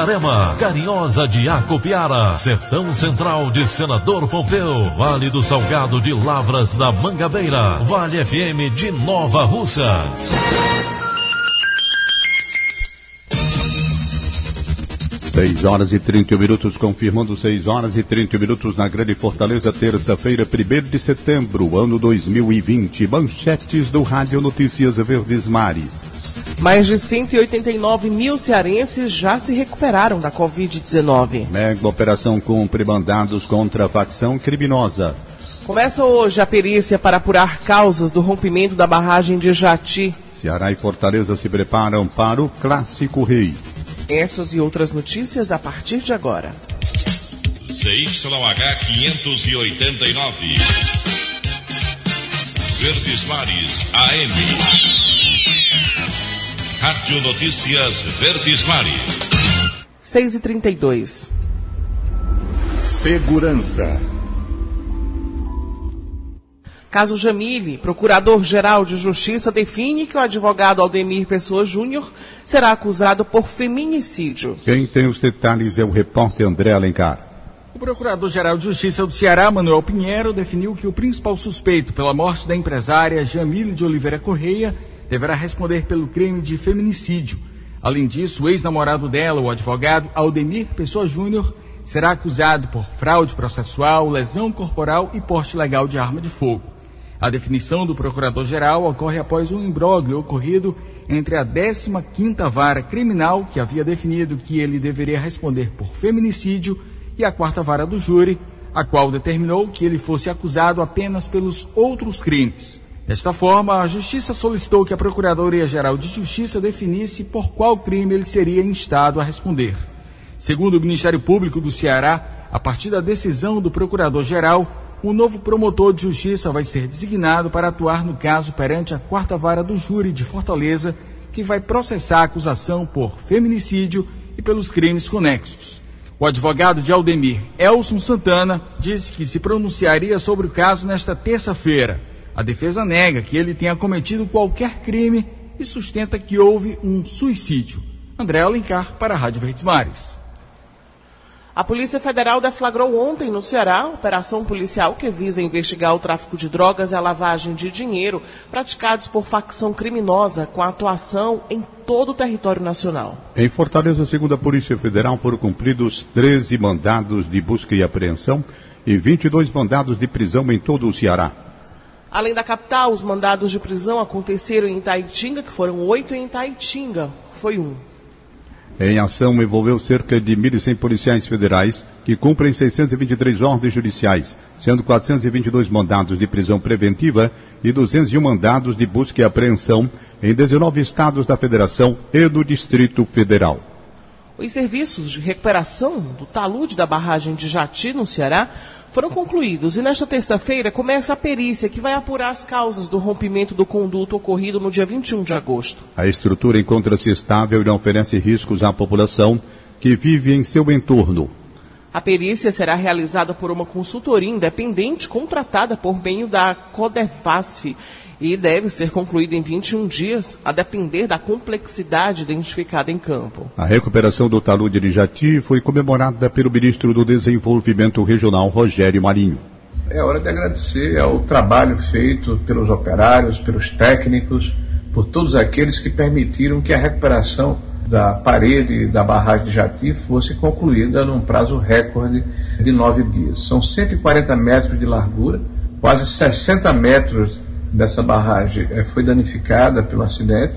Itarema, Carinhosa de Acopiara, Sertão Central de Senador Pompeu, Vale do Salgado de Lavras da Mangabeira, Vale FM de Nova Russas. Seis horas e 31 minutos, confirmando seis horas e 30 minutos na Grande Fortaleza, terça-feira, 1 de setembro, ano 2020. Manchetes do Rádio Notícias Verdes Mares. Mais de 189 mil cearenses já se recuperaram da Covid-19. Mega operação cumpre mandados contra a facção criminosa. Começa hoje a perícia para apurar causas do rompimento da barragem de Jati. Ceará e Fortaleza se preparam para o Clássico Rei. Essas e outras notícias a partir de agora. CYH 589. Verdes Mares AM. Rádio Notícias Verdes Mares. 6 e 32 Segurança. Caso Jamile, Procurador-Geral de Justiça define que o advogado Aldemir Pessoa Júnior será acusado por feminicídio. Quem tem os detalhes é o repórter André Alencar. O Procurador-Geral de Justiça do Ceará, Manuel Pinheiro, definiu que o principal suspeito pela morte da empresária Jamile de Oliveira Correia deverá responder pelo crime de feminicídio. Além disso, o ex-namorado dela, o advogado Aldemir Pessoa Júnior, será acusado por fraude processual, lesão corporal e porte legal de arma de fogo. A definição do Procurador-Geral ocorre após um imbróglio ocorrido entre a 15ª Vara Criminal, que havia definido que ele deveria responder por feminicídio, e a 4 Vara do Júri, a qual determinou que ele fosse acusado apenas pelos outros crimes. Desta forma, a Justiça solicitou que a Procuradoria-Geral de Justiça definisse por qual crime ele seria instado a responder. Segundo o Ministério Público do Ceará, a partir da decisão do Procurador-Geral, o novo promotor de justiça vai ser designado para atuar no caso perante a quarta vara do júri de Fortaleza, que vai processar a acusação por feminicídio e pelos crimes conexos. O advogado de Aldemir, Elson Santana, disse que se pronunciaria sobre o caso nesta terça-feira. A defesa nega que ele tenha cometido qualquer crime e sustenta que houve um suicídio. André Alencar para a Rádio Verdes Mares. A Polícia Federal deflagrou ontem no Ceará operação policial que visa investigar o tráfico de drogas e a lavagem de dinheiro praticados por facção criminosa com atuação em todo o território nacional. Em Fortaleza, segundo a Polícia Federal, foram cumpridos 13 mandados de busca e apreensão e 22 mandados de prisão em todo o Ceará. Além da capital, os mandados de prisão aconteceram em Itaitinga, que foram oito, e em Itaitinga, que foi um. Em ação, envolveu cerca de 1.100 policiais federais que cumprem 623 ordens judiciais, sendo 422 mandados de prisão preventiva e 201 mandados de busca e apreensão em 19 estados da Federação e do Distrito Federal. Os serviços de recuperação do talude da barragem de Jati, no Ceará, foram concluídos e nesta terça-feira começa a perícia que vai apurar as causas do rompimento do conduto ocorrido no dia 21 de agosto. A estrutura encontra-se estável e não oferece riscos à população que vive em seu entorno. A perícia será realizada por uma consultoria independente contratada por meio da Codefasf e deve ser concluída em 21 dias, a depender da complexidade identificada em campo. A recuperação do talude de Jati foi comemorada pelo ministro do Desenvolvimento Regional, Rogério Marinho. É hora de agradecer ao trabalho feito pelos operários, pelos técnicos, por todos aqueles que permitiram que a recuperação da parede da barragem de Jati fosse concluída num prazo recorde de nove dias. São 140 metros de largura, quase 60 metros dessa barragem eh, foi danificada pelo acidente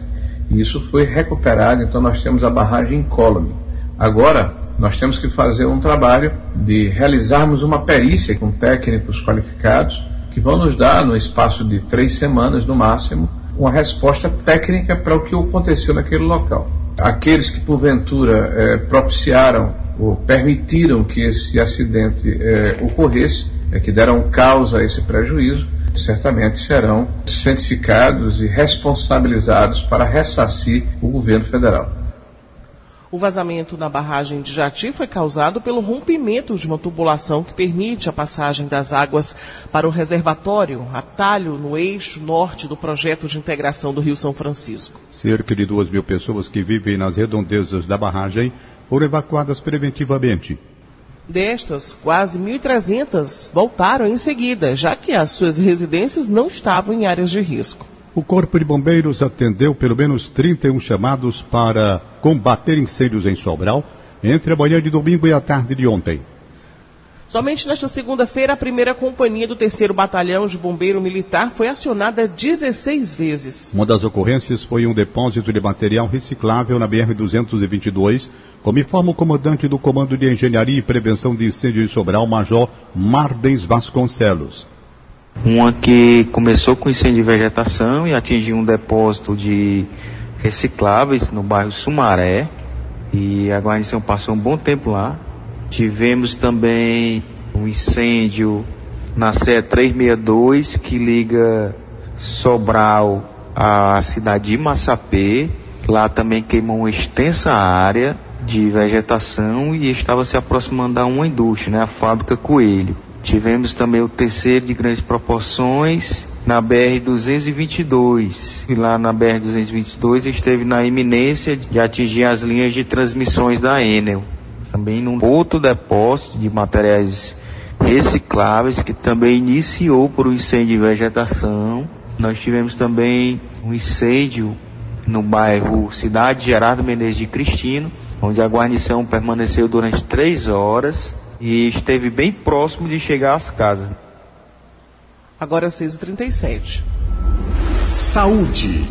e isso foi recuperado, então nós temos a barragem incólume. Agora, nós temos que fazer um trabalho de realizarmos uma perícia com técnicos qualificados que vão nos dar, no espaço de três semanas no máximo, uma resposta técnica para o que aconteceu naquele local. Aqueles que porventura eh, propiciaram ou permitiram que esse acidente eh, ocorresse, é, que deram causa a esse prejuízo, certamente serão cientificados e responsabilizados para ressarcir o governo federal. O vazamento na barragem de Jati foi causado pelo rompimento de uma tubulação que permite a passagem das águas para o reservatório, atalho no eixo norte do projeto de integração do Rio São Francisco. Cerca de duas mil pessoas que vivem nas redondezas da barragem foram evacuadas preventivamente. Destas, quase 1.300 voltaram em seguida, já que as suas residências não estavam em áreas de risco. O Corpo de Bombeiros atendeu pelo menos 31 chamados para combater incêndios em Sobral entre a manhã de domingo e a tarde de ontem. Somente nesta segunda-feira, a primeira companhia do 3 Batalhão de Bombeiro Militar foi acionada 16 vezes. Uma das ocorrências foi um depósito de material reciclável na BR-222, como informa o comandante do Comando de Engenharia e Prevenção de Incêndio de Sobral, Major Mardens Vasconcelos. Uma que começou com incêndio de vegetação e atingiu um depósito de recicláveis no bairro Sumaré. E a guarnição passou um bom tempo lá. Tivemos também um incêndio na CE 362 que liga Sobral à cidade de Massapê. Lá também queimou uma extensa área de vegetação e estava se aproximando a uma indústria, né, a fábrica Coelho. Tivemos também o terceiro de grandes proporções na BR-222. E lá na BR-222 esteve na iminência de atingir as linhas de transmissões da Enel. Também num outro depósito de materiais recicláveis que também iniciou por um incêndio de vegetação. Nós tivemos também um incêndio no bairro Cidade Gerardo Menezes de Cristino, onde a guarnição permaneceu durante três horas e esteve bem próximo de chegar às casas. Agora 6h37. Saúde.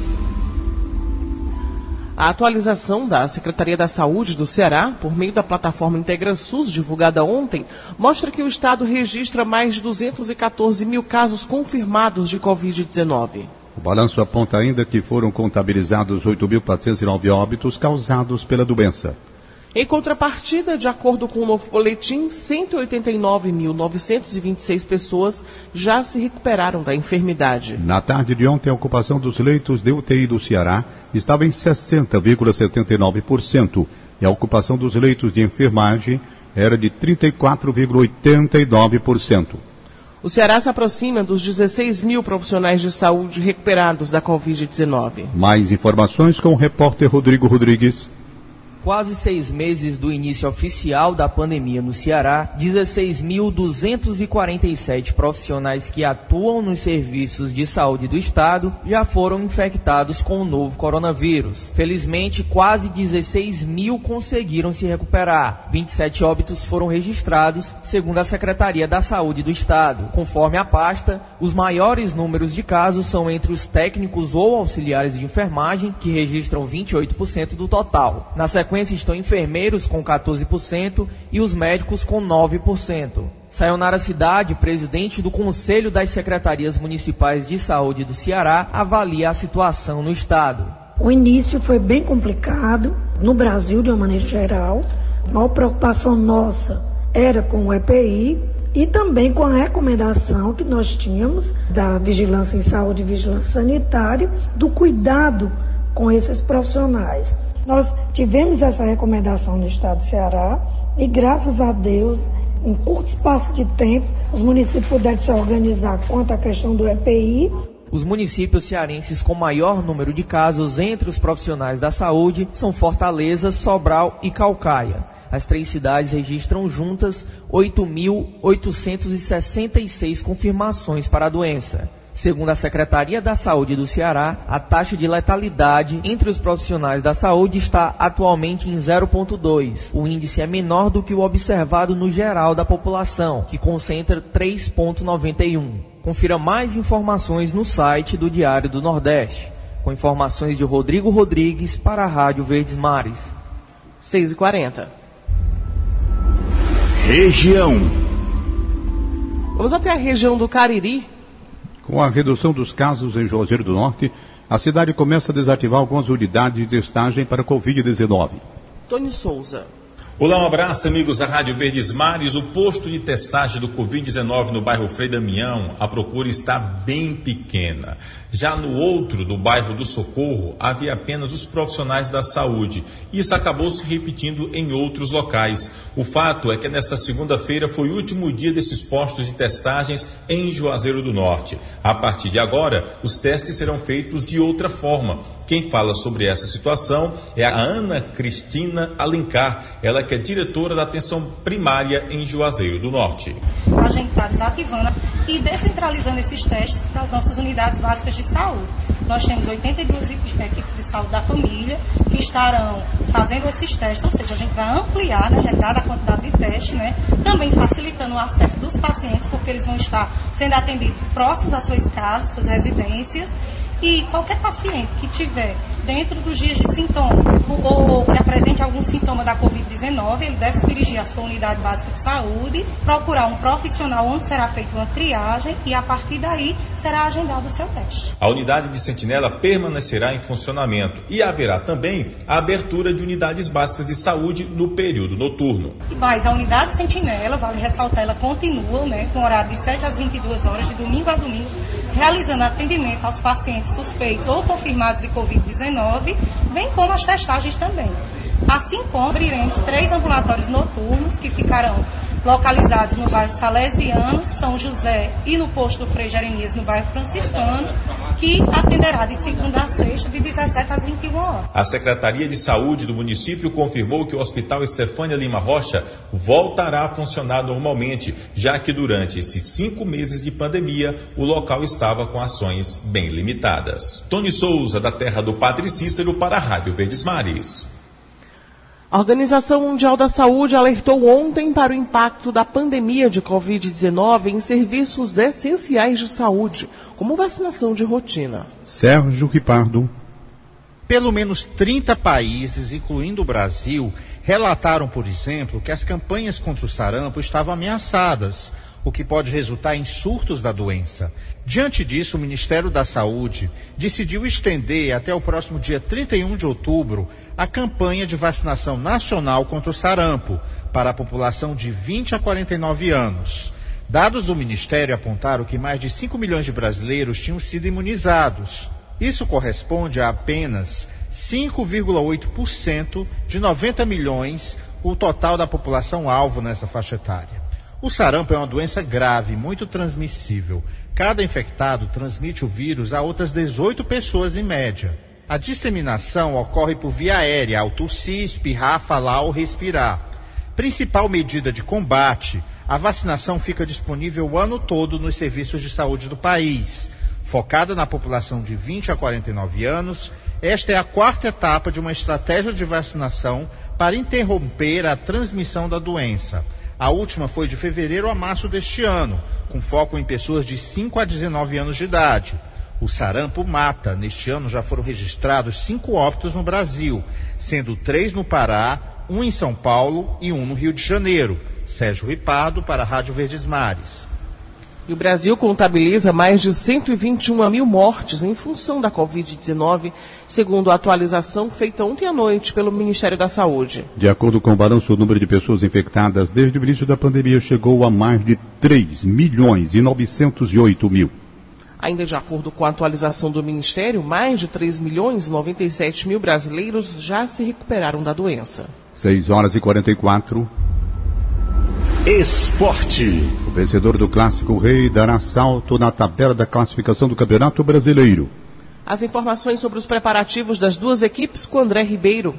A atualização da Secretaria da Saúde do Ceará, por meio da plataforma IntegraSUS, divulgada ontem, mostra que o Estado registra mais de 214 mil casos confirmados de Covid-19. O balanço aponta ainda que foram contabilizados 8.409 óbitos causados pela doença. Em contrapartida, de acordo com o novo boletim, 189.926 pessoas já se recuperaram da enfermidade. Na tarde de ontem, a ocupação dos leitos de UTI do Ceará estava em 60,79% e a ocupação dos leitos de enfermagem era de 34,89%. O Ceará se aproxima dos 16 mil profissionais de saúde recuperados da Covid-19. Mais informações com o repórter Rodrigo Rodrigues quase seis meses do início oficial da pandemia no Ceará, 16.247 profissionais que atuam nos serviços de saúde do Estado já foram infectados com o novo coronavírus. Felizmente, quase 16 mil conseguiram se recuperar. 27 óbitos foram registrados, segundo a Secretaria da Saúde do Estado. Conforme a pasta, os maiores números de casos são entre os técnicos ou auxiliares de enfermagem, que registram 28% do total. Na sequência, sequência estão enfermeiros com 14% e os médicos com 9%. Sayonara Cidade, presidente do Conselho das Secretarias Municipais de Saúde do Ceará, avalia a situação no estado. O início foi bem complicado no Brasil de uma maneira geral. A maior preocupação nossa era com o EPI e também com a recomendação que nós tínhamos da vigilância em saúde e vigilância sanitária, do cuidado com esses profissionais. Nós tivemos essa recomendação no estado de Ceará e, graças a Deus, em curto espaço de tempo, os municípios puderam se organizar quanto à questão do EPI. Os municípios cearenses com maior número de casos entre os profissionais da saúde são Fortaleza, Sobral e Calcaia. As três cidades registram juntas 8.866 confirmações para a doença. Segundo a Secretaria da Saúde do Ceará, a taxa de letalidade entre os profissionais da saúde está atualmente em 0,2. O índice é menor do que o observado no geral da população, que concentra 3,91. Confira mais informações no site do Diário do Nordeste. Com informações de Rodrigo Rodrigues para a Rádio Verdes Mares. 6h40. Região. Vamos até a região do Cariri. Com a redução dos casos em Juazeiro do Norte, a cidade começa a desativar algumas unidades de testagem para Covid-19. Tony Souza. Olá, um abraço, amigos da Rádio Verdes Mares. O posto de testagem do Covid-19 no bairro Frei Damião, a procura está bem pequena. Já no outro, do bairro do Socorro, havia apenas os profissionais da saúde. Isso acabou se repetindo em outros locais. O fato é que nesta segunda-feira foi o último dia desses postos de testagens em Juazeiro do Norte. A partir de agora, os testes serão feitos de outra forma. Quem fala sobre essa situação é a Ana Cristina Alencar. Ela que é diretora da atenção primária em Juazeiro do Norte. A gente está desativando e descentralizando esses testes para as nossas unidades básicas de saúde. Nós temos 82 equipes de saúde da família que estarão fazendo esses testes, ou seja, a gente vai ampliar, na realidade, a quantidade de testes, né? também facilitando o acesso dos pacientes, porque eles vão estar sendo atendidos próximos às suas casas, suas residências, e qualquer paciente que tiver dentro dos dias de sintoma ou que apresente algum sintoma da Covid-19, ele deve se dirigir à sua unidade básica de saúde, procurar um profissional onde será feita uma triagem e a partir daí será agendado o seu teste. A unidade de sentinela permanecerá em funcionamento e haverá também a abertura de unidades básicas de saúde no período noturno. Mas a unidade sentinela, vale ressaltar, ela continua né, com horário de 7 às 22 horas, de domingo a domingo, realizando atendimento aos pacientes suspeitos ou confirmados de Covid-19, bem como as testagens também. Assim como abriremos três ambulatórios noturnos que ficarão localizados no bairro Salesiano, São José e no posto do Frei Jeremias, no bairro Franciscano, que atenderá de segunda a sexta, de 17 às 21 horas. A Secretaria de Saúde do município confirmou que o Hospital Estefânia Lima Rocha voltará a funcionar normalmente, já que durante esses cinco meses de pandemia, o local estava com ações bem limitadas. Tony Souza, da terra do Padre Cícero, para a Rádio Verdes Mares. A Organização Mundial da Saúde alertou ontem para o impacto da pandemia de Covid-19 em serviços essenciais de saúde, como vacinação de rotina. Sérgio Ripardo. Pelo menos 30 países, incluindo o Brasil, relataram, por exemplo, que as campanhas contra o sarampo estavam ameaçadas, o que pode resultar em surtos da doença. Diante disso, o Ministério da Saúde decidiu estender até o próximo dia 31 de outubro a campanha de vacinação nacional contra o sarampo para a população de 20 a 49 anos. Dados do Ministério apontaram que mais de 5 milhões de brasileiros tinham sido imunizados. Isso corresponde a apenas 5,8% de 90 milhões, o total da população alvo nessa faixa etária. O sarampo é uma doença grave, muito transmissível. Cada infectado transmite o vírus a outras 18 pessoas em média. A disseminação ocorre por via aérea, ao tossir, espirrar, falar ou respirar. Principal medida de combate, a vacinação fica disponível o ano todo nos serviços de saúde do país. Focada na população de 20 a 49 anos, esta é a quarta etapa de uma estratégia de vacinação para interromper a transmissão da doença. A última foi de fevereiro a março deste ano, com foco em pessoas de 5 a 19 anos de idade. O sarampo mata. Neste ano já foram registrados cinco óbitos no Brasil, sendo três no Pará, um em São Paulo e um no Rio de Janeiro. Sérgio Ripardo para a Rádio Verdes Mares. E o Brasil contabiliza mais de 121 mil mortes em função da Covid-19, segundo a atualização feita ontem à noite pelo Ministério da Saúde. De acordo com o balanço, o número de pessoas infectadas desde o início da pandemia chegou a mais de 3 milhões e 908 mil. Ainda de acordo com a atualização do Ministério, mais de 3 milhões e 97 mil brasileiros já se recuperaram da doença. 6 horas e 44. Esporte. O vencedor do Clássico Rei dará salto na tabela da classificação do Campeonato Brasileiro. As informações sobre os preparativos das duas equipes com André Ribeiro.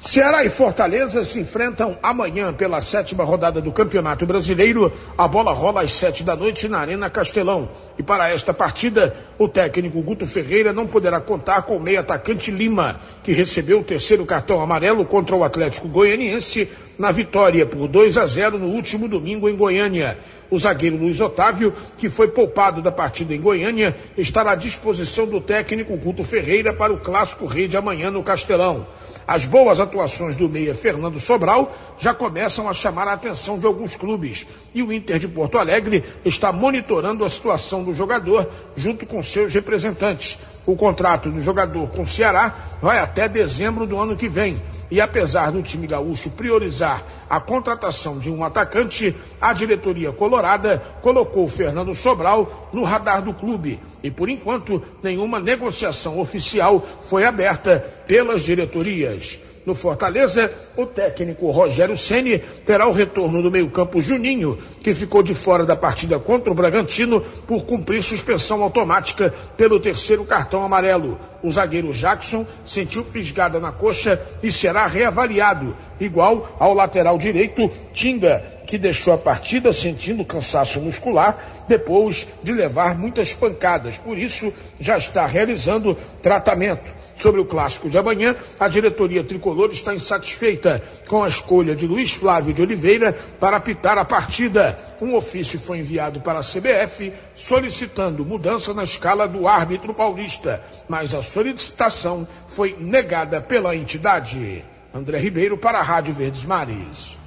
Ceará e Fortaleza se enfrentam amanhã pela sétima rodada do Campeonato Brasileiro. A bola rola às sete da noite na Arena Castelão. E para esta partida, o técnico Guto Ferreira não poderá contar com o meio atacante Lima, que recebeu o terceiro cartão amarelo contra o Atlético Goianiense na vitória por 2 a 0 no último domingo em Goiânia. O zagueiro Luiz Otávio, que foi poupado da partida em Goiânia, estará à disposição do técnico Guto Ferreira para o clássico rei de amanhã no Castelão. As boas atuações do meia Fernando Sobral já começam a chamar a atenção de alguns clubes e o Inter de Porto Alegre está monitorando a situação do jogador junto com seus representantes. O contrato do jogador com o Ceará vai até dezembro do ano que vem. E apesar do time gaúcho priorizar a contratação de um atacante, a diretoria colorada colocou Fernando Sobral no radar do clube. E por enquanto, nenhuma negociação oficial foi aberta pelas diretorias. No Fortaleza, o técnico Rogério Ceni terá o retorno do meio-campo Juninho, que ficou de fora da partida contra o Bragantino por cumprir suspensão automática pelo terceiro cartão amarelo. O zagueiro Jackson sentiu fisgada na coxa e será reavaliado, igual ao lateral direito Tinga, que deixou a partida sentindo cansaço muscular depois de levar muitas pancadas. Por isso, já está realizando tratamento. Sobre o clássico de amanhã, a diretoria tricolor está insatisfeita com a escolha de Luiz Flávio de Oliveira para apitar a partida. Um ofício foi enviado para a CBF solicitando mudança na escala do árbitro paulista, mas a solicitação foi negada pela entidade. André Ribeiro para a Rádio Verdes Mares.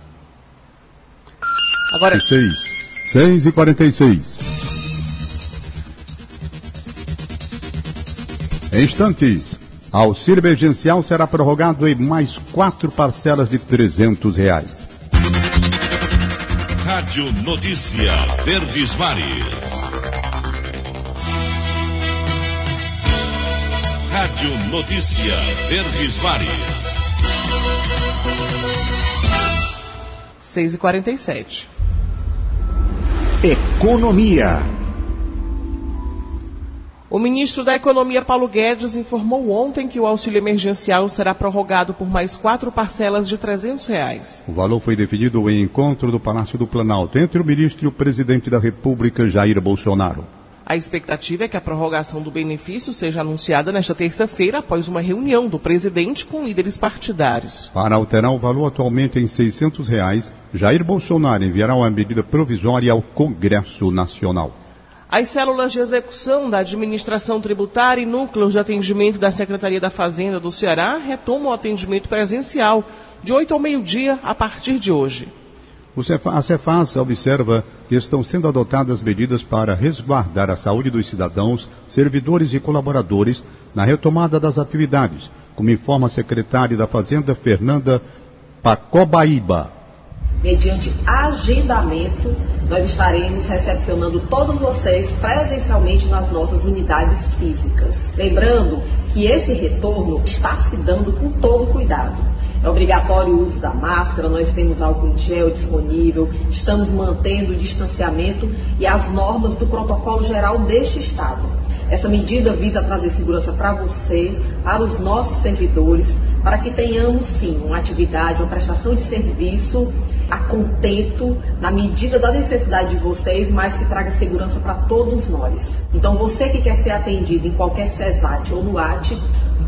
Agora. 6, 6 e 46. Em instantes, auxílio emergencial será prorrogado em mais quatro parcelas de 300 reais. Rádio Notícia Verdes Mares. Rádio Notícia Verdes Mares. 6 e 47 Economia. O ministro da Economia, Paulo Guedes, informou ontem que o auxílio emergencial será prorrogado por mais quatro parcelas de 300 reais. O valor foi definido em encontro do Palácio do Planalto entre o ministro e o presidente da República, Jair Bolsonaro. A expectativa é que a prorrogação do benefício seja anunciada nesta terça-feira após uma reunião do presidente com líderes partidários. Para alterar o valor atualmente em 600 reais, Jair Bolsonaro enviará uma medida provisória ao Congresso Nacional. As células de execução da administração tributária e núcleos de atendimento da Secretaria da Fazenda do Ceará retomam o atendimento presencial de 8 ao meio-dia a partir de hoje. A Cefaz observa que estão sendo adotadas medidas para resguardar a saúde dos cidadãos, servidores e colaboradores na retomada das atividades, como informa a secretária da Fazenda, Fernanda Pacobaíba. Mediante agendamento, nós estaremos recepcionando todos vocês presencialmente nas nossas unidades físicas. Lembrando que esse retorno está se dando com todo cuidado. É obrigatório o uso da máscara, nós temos álcool em gel disponível, estamos mantendo o distanciamento e as normas do protocolo geral deste Estado. Essa medida visa trazer segurança para você, para os nossos servidores, para que tenhamos sim uma atividade, uma prestação de serviço a contento, na medida da necessidade de vocês, mas que traga segurança para todos nós. Então, você que quer ser atendido em qualquer CESAT ou no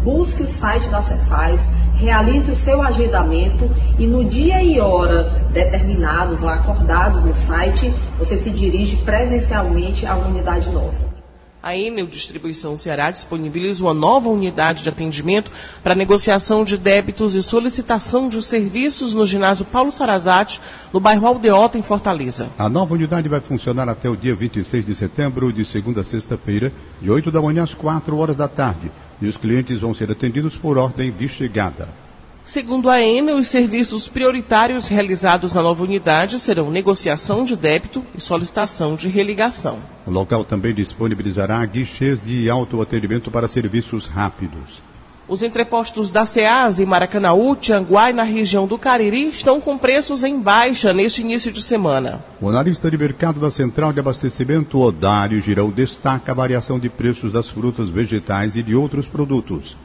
busque o site da Cefaz, realize o seu agendamento e no dia e hora determinados, lá acordados no site, você se dirige presencialmente à unidade nossa. A Enel Distribuição Ceará disponibiliza uma nova unidade de atendimento para negociação de débitos e solicitação de serviços no ginásio Paulo Sarazate, no bairro Aldeota, em Fortaleza. A nova unidade vai funcionar até o dia 26 de setembro, de segunda a sexta-feira, de 8 da manhã às 4 horas da tarde. E os clientes vão ser atendidos por ordem de chegada. Segundo a Enel, os serviços prioritários realizados na nova unidade serão negociação de débito e solicitação de religação. O local também disponibilizará guichês de autoatendimento para serviços rápidos. Os entrepostos da SEAS em Maracanaú, Tianguá e na região do Cariri estão com preços em baixa neste início de semana. O analista de mercado da Central de Abastecimento, Odário Girão, destaca a variação de preços das frutas, vegetais e de outros produtos.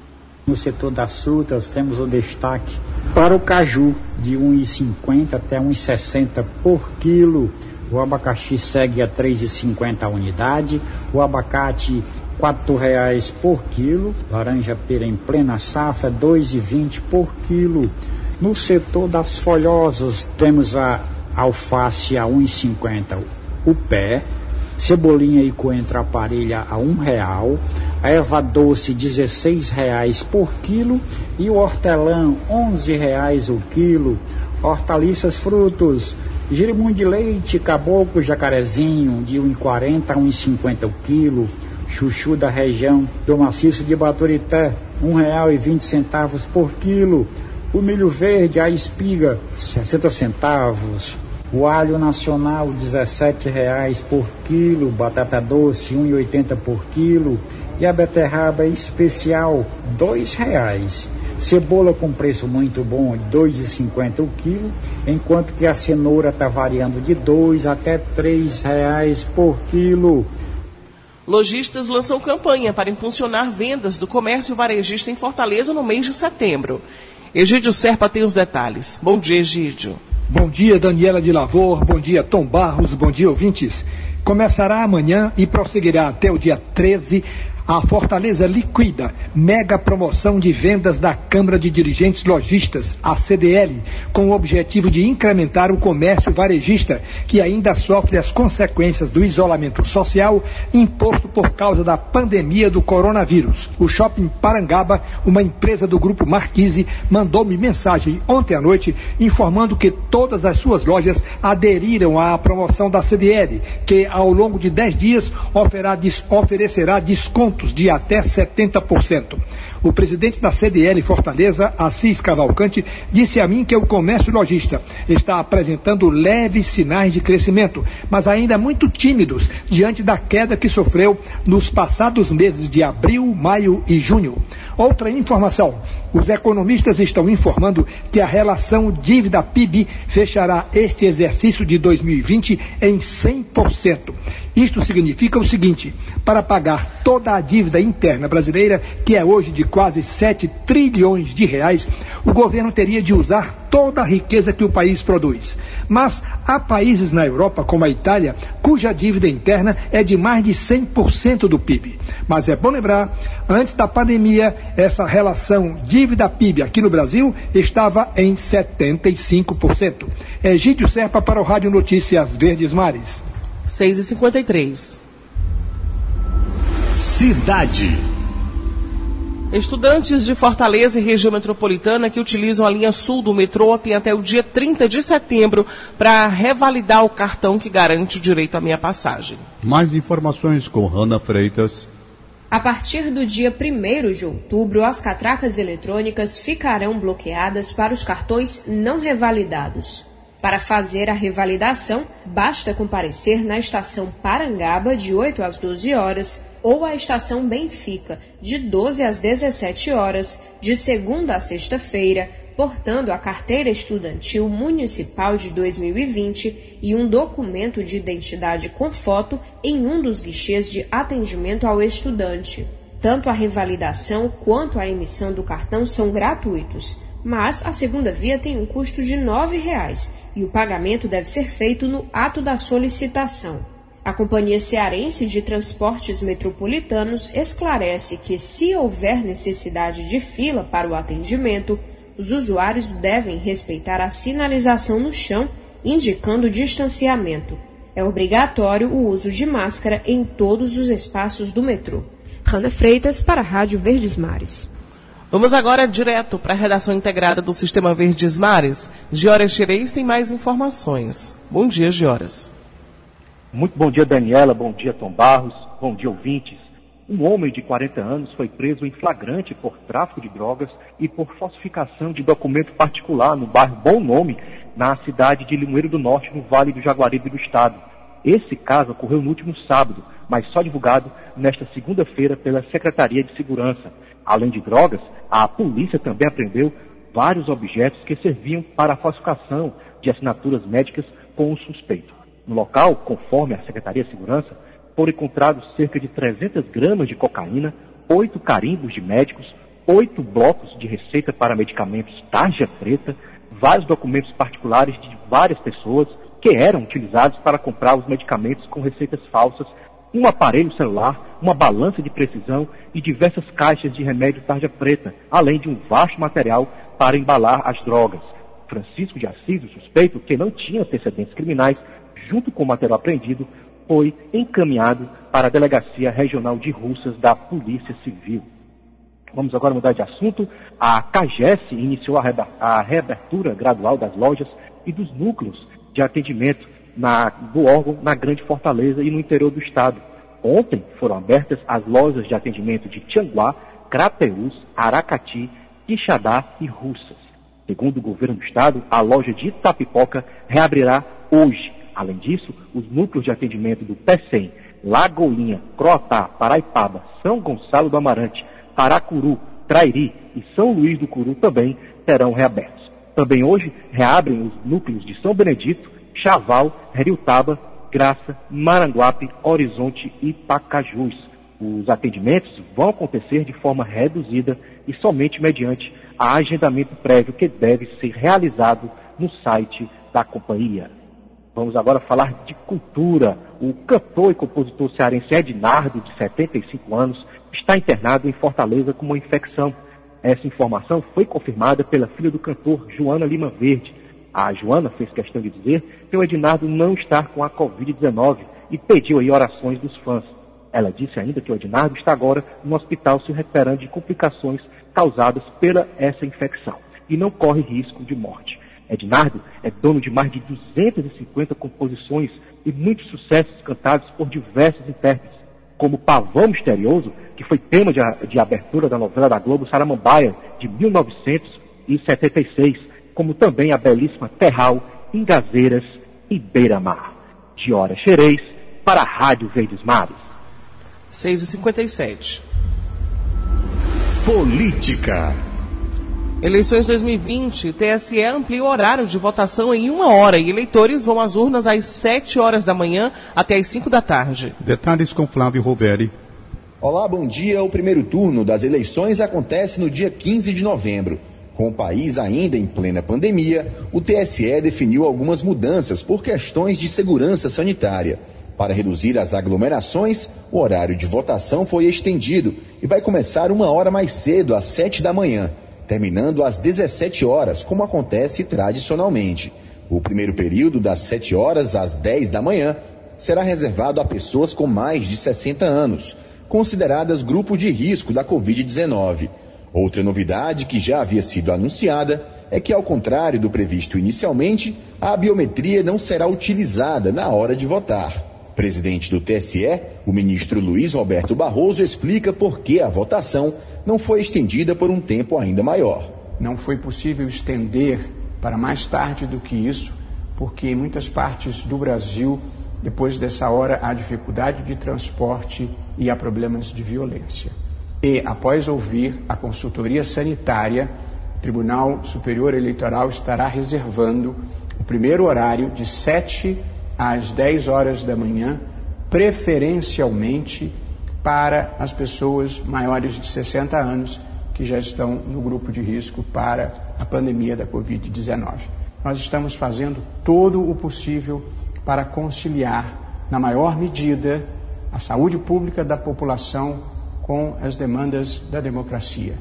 No setor das frutas, temos o destaque para o caju, de 1,50 até 1,60 por quilo. O abacaxi segue a 3,50 a unidade. O abacate, R$ reais por quilo. Laranja pera em plena safra, R$ 2,20 por quilo. No setor das folhosas, temos a alface a 1,50 o pé. Cebolinha e coentro aparelha a um real. A erva doce R$ 16,00 por quilo e o hortelã R$ 11,00 o quilo. Hortaliças frutos, girimum de leite, caboclo, jacarezinho, de R$ 1,40 a R$ 1,50 o quilo. Chuchu da região do maciço de Baturité, R$ 1,20 por quilo. O milho verde, a espiga, 60 centavos. O alho nacional, R$ 17,00 por quilo. Batata doce, R$ 1,80 por quilo. E a beterraba especial, R$ 2,00. Cebola com preço muito bom, R$ 2,50 o quilo, enquanto que a cenoura está variando de R$ até R$ 3,00 por quilo. Lojistas lançam campanha para impulsionar vendas do comércio varejista em Fortaleza no mês de setembro. Egídio Serpa tem os detalhes. Bom dia, Egídio. Bom dia, Daniela de Lavor. Bom dia, Tom Barros. Bom dia, ouvintes. Começará amanhã e prosseguirá até o dia 13 a Fortaleza Liquida, mega promoção de vendas da Câmara de Dirigentes Lojistas, a CDL, com o objetivo de incrementar o comércio varejista, que ainda sofre as consequências do isolamento social imposto por causa da pandemia do coronavírus. O Shopping Parangaba, uma empresa do grupo Marquise, mandou-me mensagem ontem à noite informando que todas as suas lojas aderiram à promoção da CDL, que ao longo de 10 dias oferecerá desconto descontos de até 70%. O presidente da CDL Fortaleza, Assis Cavalcante, disse a mim que o comércio lojista está apresentando leves sinais de crescimento, mas ainda muito tímidos diante da queda que sofreu nos passados meses de abril, maio e junho. Outra informação: os economistas estão informando que a relação dívida-PIB fechará este exercício de 2020 em 100%. Isto significa o seguinte: para pagar toda a dívida interna brasileira, que é hoje de quase 7 trilhões de reais, o governo teria de usar toda a riqueza que o país produz. Mas há países na Europa, como a Itália, cuja dívida interna é de mais de 100% do PIB. Mas é bom lembrar, antes da pandemia, essa relação dívida-PIB aqui no Brasil estava em 75%. Egídio Serpa para o Rádio Notícias Verdes Mares. 6h53. Cidade. Estudantes de Fortaleza e região metropolitana que utilizam a linha sul do metrô têm até o dia 30 de setembro para revalidar o cartão que garante o direito à minha passagem. Mais informações com Rana Freitas. A partir do dia 1 de outubro, as catracas eletrônicas ficarão bloqueadas para os cartões não revalidados. Para fazer a revalidação, basta comparecer na estação Parangaba de 8 às 12 horas ou à estação Benfica de 12 às 17 horas, de segunda a sexta-feira, portando a carteira estudantil municipal de 2020 e um documento de identidade com foto em um dos guichês de atendimento ao estudante. Tanto a revalidação quanto a emissão do cartão são gratuitos, mas a segunda via tem um custo de R$ 9,00 e o pagamento deve ser feito no ato da solicitação. A Companhia Cearense de Transportes Metropolitanos esclarece que, se houver necessidade de fila para o atendimento, os usuários devem respeitar a sinalização no chão indicando distanciamento. É obrigatório o uso de máscara em todos os espaços do metrô. Rana Freitas para a Rádio Verdes Mares. Vamos agora direto para a redação integrada do Sistema Verdes Mares. Gioras Xerez tem mais informações. Bom dia, Gioras. Muito bom dia, Daniela. Bom dia, Tom Barros. Bom dia, ouvintes. Um homem de 40 anos foi preso em flagrante por tráfico de drogas e por falsificação de documento particular no bairro Bom Nome, na cidade de Limoeiro do Norte, no Vale do Jaguaribe do Estado. Esse caso ocorreu no último sábado, mas só divulgado nesta segunda-feira pela Secretaria de Segurança. Além de drogas, a polícia também apreendeu vários objetos que serviam para a falsificação de assinaturas médicas com o suspeito. No local, conforme a Secretaria de Segurança, foram encontrados cerca de 300 gramas de cocaína, oito carimbos de médicos, oito blocos de receita para medicamentos tarja preta, vários documentos particulares de várias pessoas que eram utilizados para comprar os medicamentos com receitas falsas um aparelho celular, uma balança de precisão e diversas caixas de remédio tarja preta, além de um vasto material para embalar as drogas. Francisco de Assis, o suspeito, que não tinha antecedentes criminais, junto com o material apreendido, foi encaminhado para a Delegacia Regional de Russas da Polícia Civil. Vamos agora mudar de assunto. A CAGES iniciou a reabertura gradual das lojas e dos núcleos de atendimento na, do órgão na Grande Fortaleza e no interior do estado. Ontem foram abertas as lojas de atendimento de Tianguá, Crateús, Aracati, Quixadá e Russas. Segundo o governo do estado, a loja de Itapipoca reabrirá hoje. Além disso, os núcleos de atendimento do PECEM, Lagoinha, Croatá, Paraipaba, São Gonçalo do Amarante, Paracuru, Trairi e São Luís do Curu também serão reabertos. Também hoje reabrem os núcleos de São Benedito, Chaval, Heriutaba, Graça, Maranguape, Horizonte e Pacajus. Os atendimentos vão acontecer de forma reduzida e somente mediante agendamento prévio que deve ser realizado no site da companhia. Vamos agora falar de cultura. O cantor e compositor cearense Ednardo, de 75 anos, está internado em Fortaleza com uma infecção. Essa informação foi confirmada pela filha do cantor, Joana Lima Verde. A Joana fez questão de dizer que o Ednardo não está com a Covid-19 e pediu aí orações dos fãs. Ela disse ainda que o Ednardo está agora no hospital se recuperando de complicações causadas pela essa infecção e não corre risco de morte. Ednardo é dono de mais de 250 composições e muitos sucessos cantados por diversos intérpretes, como Pavão Misterioso, que foi tema de, de abertura da novela da Globo Saramambaia, de 1976, como também a belíssima Terral, Ingazeiras e Beira-Mar. Giora Xerez, para a Rádio Verdes Mares. 6h57. Política. Eleições 2020, TSE amplia o horário de votação em uma hora e eleitores vão às urnas às 7 horas da manhã até às 5 da tarde. Detalhes com Flávio Roveri. Olá, bom dia. O primeiro turno das eleições acontece no dia 15 de novembro. Com o país ainda em plena pandemia, o TSE definiu algumas mudanças por questões de segurança sanitária. Para reduzir as aglomerações, o horário de votação foi estendido e vai começar uma hora mais cedo, às 7 da manhã terminando às 17 horas, como acontece tradicionalmente. O primeiro período, das 7 horas às 10 da manhã, será reservado a pessoas com mais de 60 anos, consideradas grupo de risco da Covid-19. Outra novidade que já havia sido anunciada é que, ao contrário do previsto inicialmente, a biometria não será utilizada na hora de votar. Presidente do TSE, o ministro Luiz Roberto Barroso explica por que a votação não foi estendida por um tempo ainda maior. Não foi possível estender para mais tarde do que isso, porque em muitas partes do Brasil, depois dessa hora, há dificuldade de transporte e há problemas de violência. E, após ouvir a consultoria sanitária, o Tribunal Superior Eleitoral estará reservando o primeiro horário de 7 às 10 horas da manhã, preferencialmente para as pessoas maiores de 60 anos que já estão no grupo de risco para a pandemia da Covid-19. Nós estamos fazendo todo o possível para conciliar, na maior medida, a saúde pública da população com as demandas da democracia.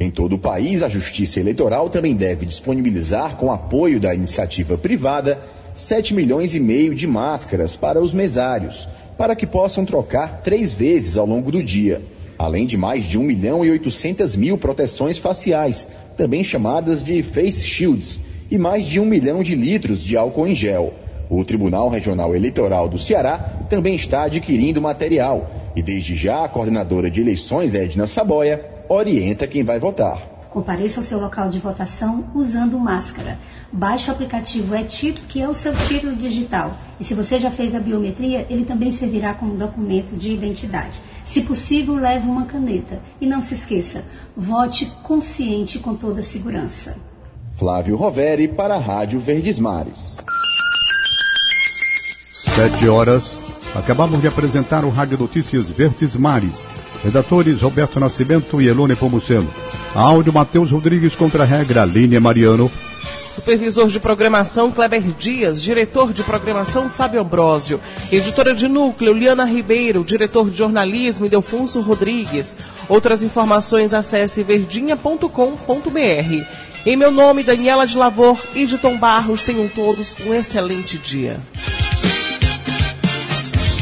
Em todo o país, a Justiça Eleitoral também deve disponibilizar, com apoio da iniciativa privada, 7 milhões e meio de máscaras para os mesários, para que possam trocar três vezes ao longo do dia, além de mais de 1 milhão e 800 mil proteções faciais, também chamadas de face shields, e mais de 1 milhão de litros de álcool em gel. O Tribunal Regional Eleitoral do Ceará também está adquirindo material e, desde já, a coordenadora de eleições, Edna Saboia, orienta quem vai votar. Compareça ao seu local de votação usando máscara. Baixe o aplicativo É-Tito, que é o seu título digital. E se você já fez a biometria, ele também servirá como documento de identidade. Se possível, leve uma caneta. E não se esqueça, vote consciente com toda a segurança. Flávio Roveri para a Rádio Verdes Mares. Sete horas. Acabamos de apresentar o Rádio Notícias Verdes Mares. Redatores Roberto Nascimento e Elone Pomuceno. Áudio Matheus Rodrigues contra a regra Línia Mariano. Supervisor de programação Kleber Dias, diretor de programação Fábio Ambrosio, editora de núcleo Liana Ribeiro, diretor de jornalismo Delfonso Rodrigues. Outras informações acesse verdinha.com.br. Em meu nome, Daniela de Lavor e de Tom Barros, tenham todos um excelente dia.